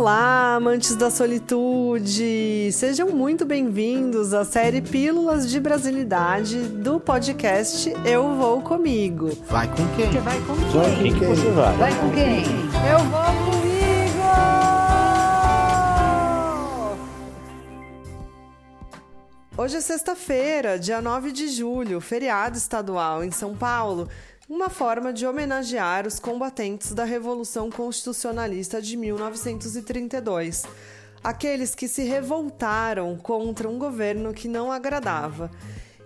Olá, amantes da solitude! Sejam muito bem-vindos à série Pílulas de Brasilidade do podcast Eu Vou Comigo. Vai com quem? Você vai com quem? Vai com quem você vai? Vai com quem? Eu vou comigo! Hoje é sexta-feira, dia 9 de julho, feriado estadual em São Paulo uma forma de homenagear os combatentes da Revolução Constitucionalista de 1932, aqueles que se revoltaram contra um governo que não agradava.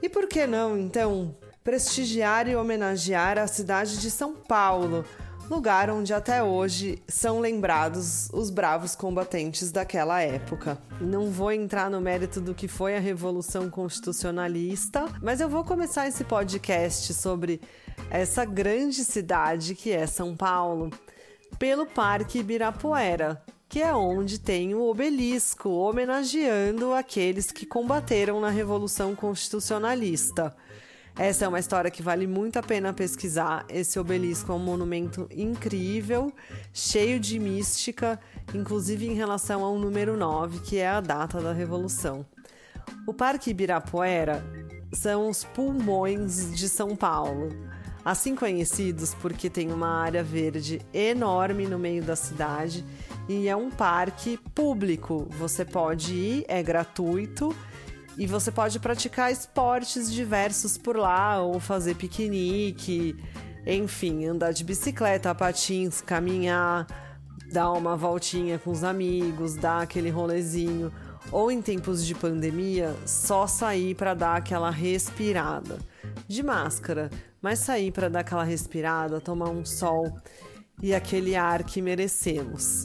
E por que não, então, prestigiar e homenagear a cidade de São Paulo? Lugar onde até hoje são lembrados os bravos combatentes daquela época. Não vou entrar no mérito do que foi a Revolução Constitucionalista, mas eu vou começar esse podcast sobre essa grande cidade que é São Paulo pelo Parque Ibirapuera, que é onde tem o obelisco homenageando aqueles que combateram na Revolução Constitucionalista. Essa é uma história que vale muito a pena pesquisar. Esse obelisco é um monumento incrível, cheio de mística, inclusive em relação ao número 9, que é a data da Revolução. O Parque Ibirapuera são os pulmões de São Paulo, assim conhecidos porque tem uma área verde enorme no meio da cidade e é um parque público. Você pode ir, é gratuito e você pode praticar esportes diversos por lá, ou fazer piquenique, enfim, andar de bicicleta, patins, caminhar, dar uma voltinha com os amigos, dar aquele rolezinho. Ou em tempos de pandemia, só sair para dar aquela respirada. De máscara, mas sair para dar aquela respirada, tomar um sol e aquele ar que merecemos.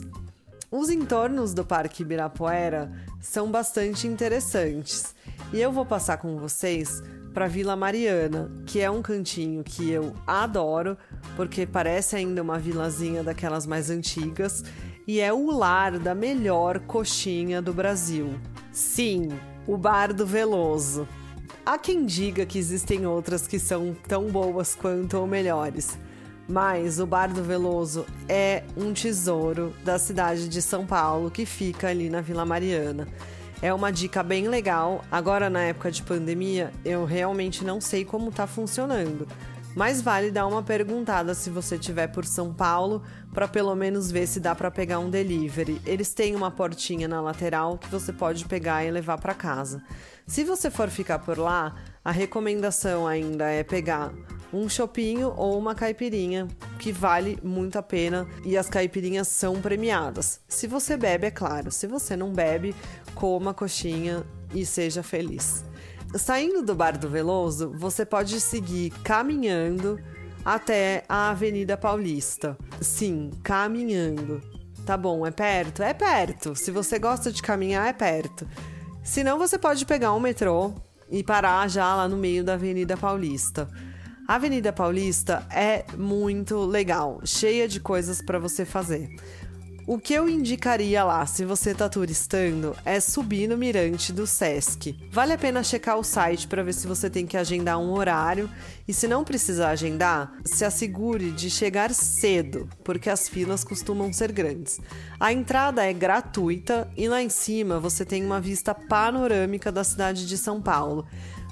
Os entornos do Parque Ibirapuera são bastante interessantes e eu vou passar com vocês para Vila Mariana, que é um cantinho que eu adoro, porque parece ainda uma vilazinha daquelas mais antigas e é o lar da melhor coxinha do Brasil. Sim, o Bar do Veloso. Há quem diga que existem outras que são tão boas quanto ou melhores mas o Bar do Veloso é um tesouro da cidade de São Paulo que fica ali na Vila Mariana. É uma dica bem legal. Agora, na época de pandemia, eu realmente não sei como tá funcionando. Mas vale dar uma perguntada se você estiver por São Paulo, para pelo menos ver se dá para pegar um delivery. Eles têm uma portinha na lateral que você pode pegar e levar para casa. Se você for ficar por lá, a recomendação ainda é pegar um chopinho ou uma caipirinha, que vale muito a pena e as caipirinhas são premiadas. Se você bebe, é claro. Se você não bebe, coma coxinha e seja feliz. Saindo do Bar do Veloso, você pode seguir caminhando até a Avenida Paulista. Sim, caminhando. Tá bom, é perto? É perto. Se você gosta de caminhar, é perto. Se não, você pode pegar um metrô e parar já lá no meio da Avenida Paulista. A Avenida Paulista é muito legal, cheia de coisas para você fazer. O que eu indicaria lá, se você tá turistando, é subir no mirante do Sesc. Vale a pena checar o site para ver se você tem que agendar um horário e se não precisar agendar, se assegure de chegar cedo, porque as filas costumam ser grandes. A entrada é gratuita e lá em cima você tem uma vista panorâmica da cidade de São Paulo.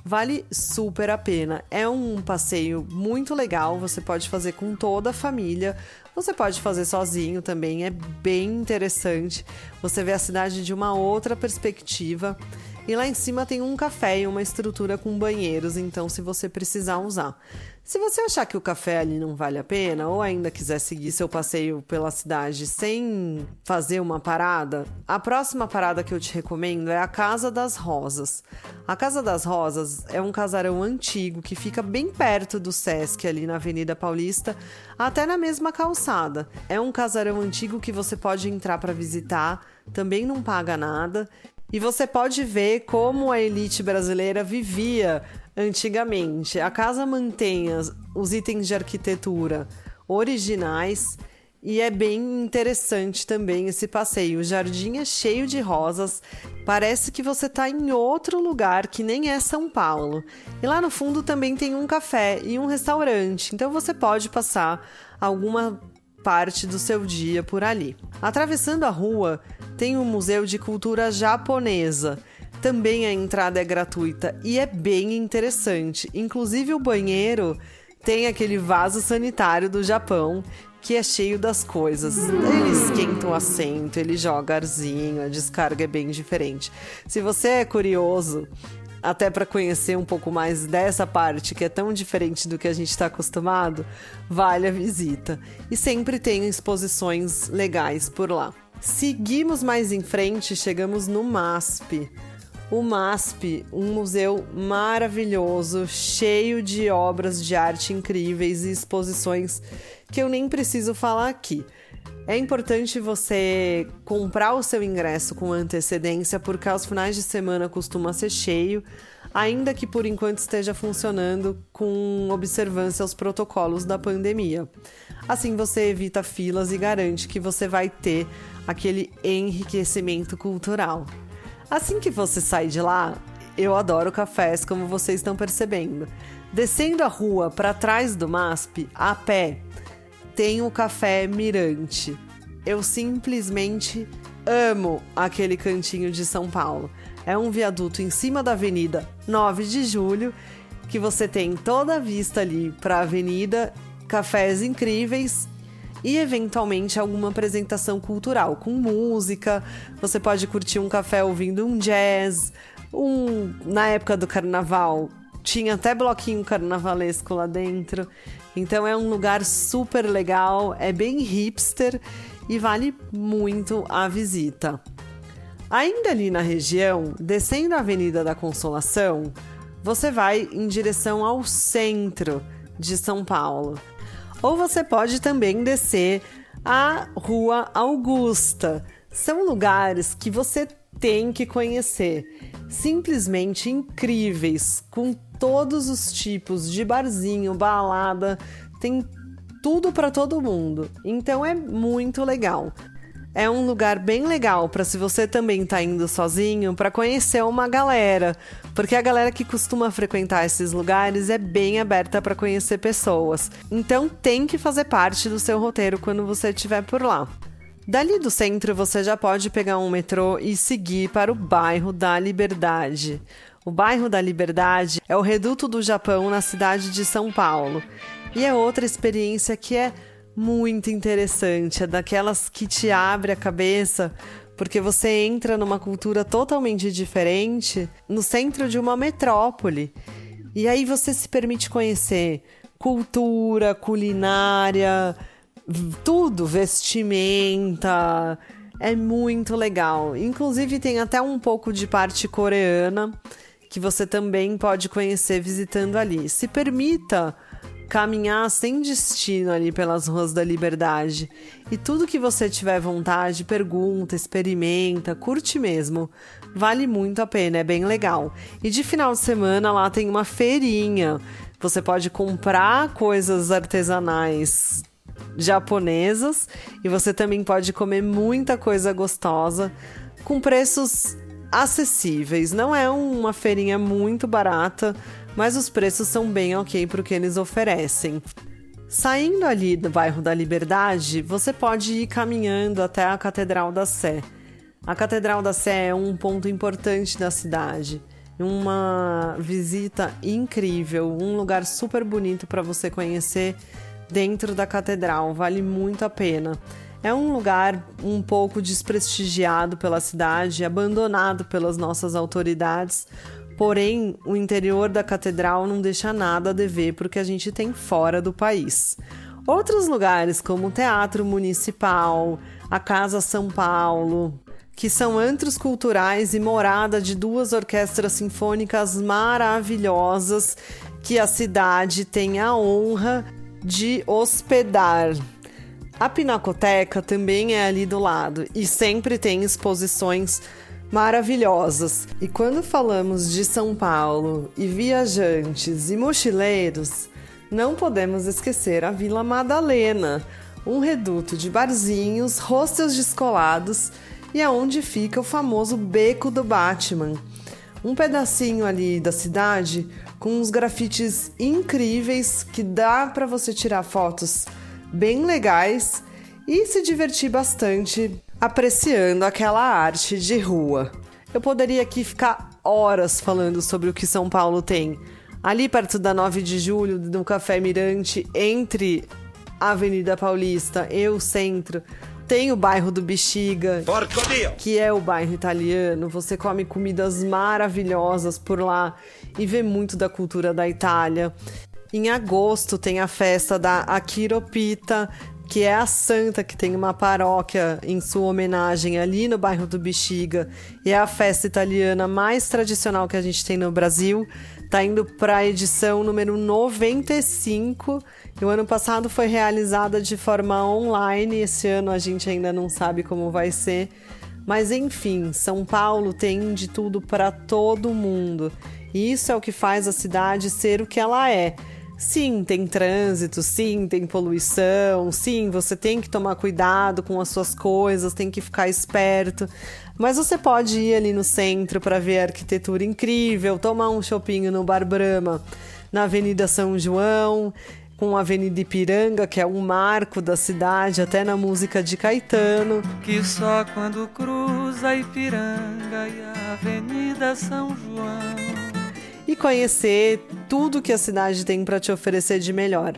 Vale super a pena. É um passeio muito legal, você pode fazer com toda a família. Você pode fazer sozinho também, é bem interessante. Você vê a cidade de uma outra perspectiva. E lá em cima tem um café e uma estrutura com banheiros, então se você precisar usar. Se você achar que o café ali não vale a pena, ou ainda quiser seguir seu passeio pela cidade sem fazer uma parada, a próxima parada que eu te recomendo é a Casa das Rosas. A Casa das Rosas é um casarão antigo que fica bem perto do Sesc, ali na Avenida Paulista, até na mesma calçada. É um casarão antigo que você pode entrar para visitar, também não paga nada. E você pode ver como a elite brasileira vivia antigamente. A casa mantém os itens de arquitetura originais e é bem interessante também esse passeio. O jardim é cheio de rosas, parece que você está em outro lugar que nem é São Paulo. E lá no fundo também tem um café e um restaurante, então você pode passar alguma parte do seu dia por ali. Atravessando a rua, tem o Museu de Cultura Japonesa. Também a entrada é gratuita e é bem interessante. Inclusive o banheiro tem aquele vaso sanitário do Japão que é cheio das coisas. Ele esquenta o assento, ele joga arzinho, a descarga é bem diferente. Se você é curioso, até para conhecer um pouco mais dessa parte que é tão diferente do que a gente está acostumado, vale a visita. E sempre tem exposições legais por lá. Seguimos mais em frente, chegamos no MASP. O MASP, um museu maravilhoso, cheio de obras de arte incríveis e exposições que eu nem preciso falar aqui. É importante você comprar o seu ingresso com antecedência, porque aos finais de semana costuma ser cheio, ainda que por enquanto esteja funcionando com observância aos protocolos da pandemia. Assim você evita filas e garante que você vai ter aquele enriquecimento cultural. Assim que você sai de lá, eu adoro cafés, como vocês estão percebendo. Descendo a rua para trás do MASP, a pé, tem o Café Mirante. Eu simplesmente amo aquele cantinho de São Paulo. É um viaduto em cima da Avenida 9 de Julho, que você tem toda a vista ali para a avenida, cafés incríveis e eventualmente alguma apresentação cultural com música. Você pode curtir um café ouvindo um jazz, um na época do carnaval tinha até bloquinho carnavalesco lá dentro. Então é um lugar super legal, é bem hipster e vale muito a visita. Ainda ali na região, descendo a Avenida da Consolação, você vai em direção ao centro de São Paulo. Ou você pode também descer a Rua Augusta. São lugares que você tem que conhecer. Simplesmente incríveis, com todos os tipos de barzinho, balada, tem tudo para todo mundo. Então é muito legal. É um lugar bem legal para se você também tá indo sozinho para conhecer uma galera, porque a galera que costuma frequentar esses lugares é bem aberta para conhecer pessoas. Então tem que fazer parte do seu roteiro quando você estiver por lá. Dali do centro você já pode pegar um metrô e seguir para o bairro da Liberdade. O bairro da Liberdade é o reduto do Japão na cidade de São Paulo. E é outra experiência que é muito interessante, é daquelas que te abre a cabeça, porque você entra numa cultura totalmente diferente no centro de uma metrópole. E aí você se permite conhecer cultura, culinária, tudo, vestimenta. É muito legal. Inclusive tem até um pouco de parte coreana que você também pode conhecer visitando ali. Se permita caminhar sem destino ali pelas ruas da liberdade. E tudo que você tiver vontade, pergunta, experimenta, curte mesmo. Vale muito a pena, é bem legal. E de final de semana lá tem uma feirinha. Você pode comprar coisas artesanais japonesas e você também pode comer muita coisa gostosa com preços acessíveis. Não é uma feirinha muito barata, mas os preços são bem ok para o que eles oferecem. Saindo ali do bairro da Liberdade, você pode ir caminhando até a Catedral da Sé. A Catedral da Sé é um ponto importante da cidade. Uma visita incrível, um lugar super bonito para você conhecer dentro da catedral, vale muito a pena. É um lugar um pouco desprestigiado pela cidade, abandonado pelas nossas autoridades, porém o interior da catedral não deixa nada a dever porque a gente tem fora do país. Outros lugares, como o Teatro Municipal, a Casa São Paulo, que são antros culturais e morada de duas orquestras sinfônicas maravilhosas que a cidade tem a honra de hospedar. A Pinacoteca também é ali do lado e sempre tem exposições maravilhosas. E quando falamos de São Paulo e viajantes e mochileiros, não podemos esquecer a Vila Madalena, um reduto de barzinhos, hostels descolados e aonde fica o famoso Beco do Batman. Um pedacinho ali da cidade com uns grafites incríveis que dá para você tirar fotos bem legais e se divertir bastante apreciando aquela arte de rua. Eu poderia aqui ficar horas falando sobre o que São Paulo tem. Ali perto da 9 de julho, no Café Mirante, entre a Avenida Paulista e o centro, tem o bairro do Bexiga, que é o bairro italiano. Você come comidas maravilhosas por lá e vê muito da cultura da Itália. Em agosto tem a festa da Aquiropita, que é a santa que tem uma paróquia em sua homenagem ali no bairro do Bexiga. E é a festa italiana mais tradicional que a gente tem no Brasil. Tá indo para a edição número 95. E o ano passado foi realizada de forma online. Esse ano a gente ainda não sabe como vai ser. Mas enfim, São Paulo tem de tudo para todo mundo. E isso é o que faz a cidade ser o que ela é. Sim, tem trânsito, sim, tem poluição, sim, você tem que tomar cuidado com as suas coisas, tem que ficar esperto. Mas você pode ir ali no centro para ver a arquitetura incrível, tomar um chopinho no Bar Brahma, na Avenida São João, com a Avenida Ipiranga, que é um marco da cidade, até na música de Caetano. Que só quando cruza Ipiranga e a Avenida São João e conhecer tudo que a cidade tem para te oferecer de melhor.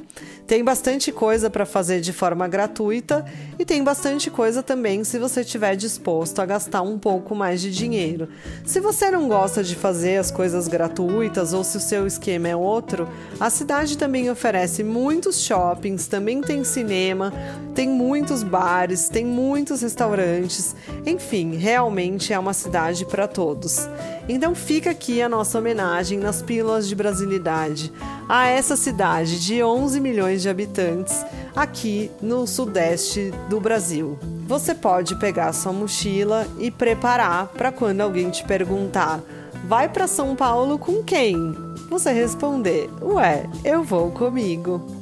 Tem bastante coisa para fazer de forma gratuita e tem bastante coisa também se você estiver disposto a gastar um pouco mais de dinheiro. Se você não gosta de fazer as coisas gratuitas ou se o seu esquema é outro, a cidade também oferece muitos shoppings, também tem cinema, tem muitos bares, tem muitos restaurantes, enfim, realmente é uma cidade para todos. Então fica aqui a nossa homenagem nas pílulas de brasilidade a essa cidade de 11 milhões de habitantes aqui no sudeste do Brasil. Você pode pegar sua mochila e preparar para quando alguém te perguntar: "Vai para São Paulo com quem?" Você responder: "Ué, eu vou comigo."